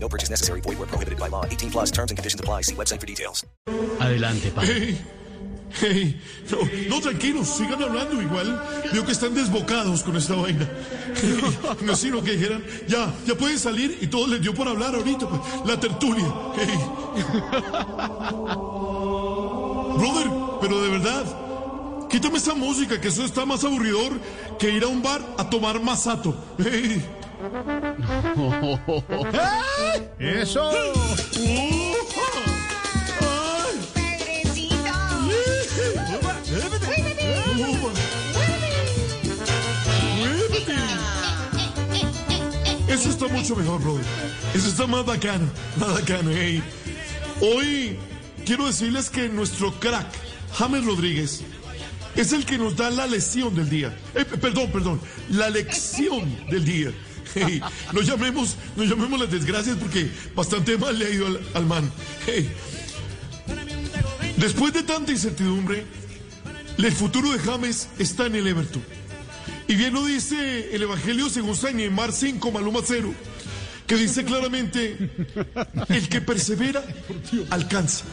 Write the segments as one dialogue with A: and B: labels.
A: No purchase necessary. Void where prohibited by law. 18 plus terms and conditions apply. See website for details.
B: Adelante, padre.
C: Hey, hey, no, no, tranquilos, sigan hablando igual. Veo que están desbocados con esta vaina. No es sino que dijeran, ya, ya pueden salir y todos les dio por hablar ahorita. pues, La tertulia. Hey. Brother, pero de verdad, quítame esa música, que eso está más aburridor que ir a un bar a tomar masato. Hey.
B: ¡Eso!
C: Eso está mucho mejor, brother. Eso está más bacano, más bacano, hey. Hoy quiero decirles que nuestro crack, James Rodríguez, es el que nos da la lesión del día. Eh, perdón, perdón, la lección del día. Hey, no llamemos, no llamemos las desgracias porque bastante mal le ha ido al, al man. Hey. Después de tanta incertidumbre, el futuro de James está en el Everton. Y bien lo dice el Evangelio según San Neymar 5, Maluma 0, que dice claramente, el que persevera, alcanza.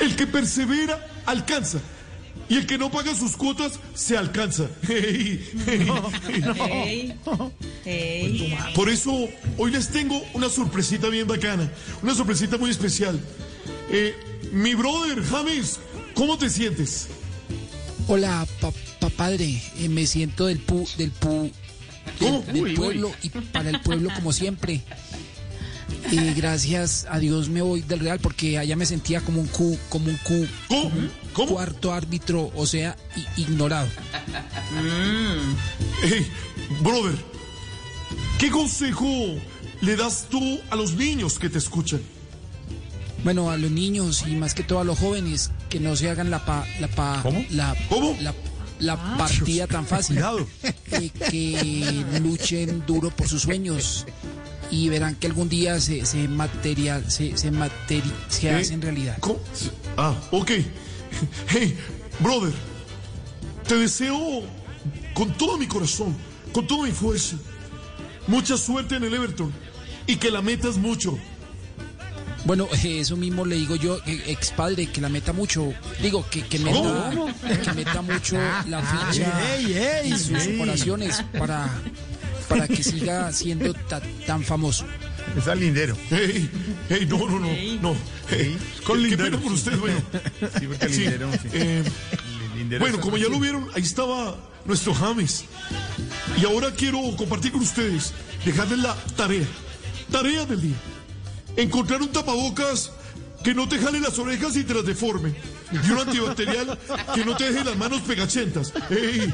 C: El que persevera, alcanza. Y el que no paga sus cuotas, se alcanza. Hey, hey, hey. Por eso, hoy les tengo una sorpresita bien bacana, una sorpresita muy especial. Eh, mi brother, James, ¿cómo te sientes?
D: Hola, pa- pa- padre. Eh, me siento del pu, del pu, del, del
B: Uy, uy.
D: pueblo y para el pueblo como siempre. Eh, gracias a Dios me voy del Real porque allá me sentía como un cu, como un cu,
C: ¿Cómo? ¿Cómo?
D: cuarto árbitro, o sea, i- ignorado.
C: Hey, brother, ¿qué consejo le das tú a los niños que te escuchan?
D: Bueno, a los niños y más que todo a los jóvenes que no se hagan la pa, la pa, la,
C: ¿Cómo?
D: la, la partida tan fácil. Eh, que luchen duro por sus sueños y verán que algún día se, se material se, se, materi- se
C: ¿Eh?
D: hacen realidad.
C: ¿Cómo? Ah, ok. Hey, brother, te deseo con todo mi corazón, con toda mi fuerza, mucha suerte en el Everton y que la metas mucho.
D: Bueno, eso mismo le digo yo, eh, ex padre, que la meta mucho, digo, que, que meta, que meta mucho la ficha y sus operaciones para, para que siga siendo ta- tan famoso.
B: Es al lindero.
C: Hey, hey, no, no, no, no. Hey,
B: Con
C: qué
B: Lindero.
C: pena por usted, bueno.
B: Sí, porque el
C: Sí,
B: lindero. sí.
C: eh,
B: lindero
C: Bueno, como ya lo vieron, ahí estaba nuestro James. Y ahora quiero compartir con ustedes, dejarles la tarea, tarea del día. Encontrar un tapabocas que no te jale las orejas y te las deforme. Y un antibacterial que no te deje las manos pegachentas. ¡Ey! ¡Ey!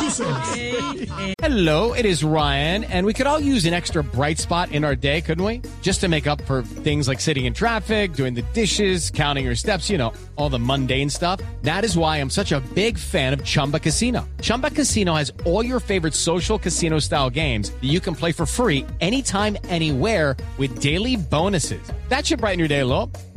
C: ¡Tú sabes!
E: Hello, it is Ryan, and we could all use an extra bright spot in our day, couldn't we? Just to make up for things like sitting in traffic, doing the dishes, counting your steps, you know, all the mundane stuff. That is why I'm such a big fan of Chumba Casino. Chumba Casino has all your favorite social casino style games that you can play for free anytime, anywhere with daily bonuses. That should brighten your day a little.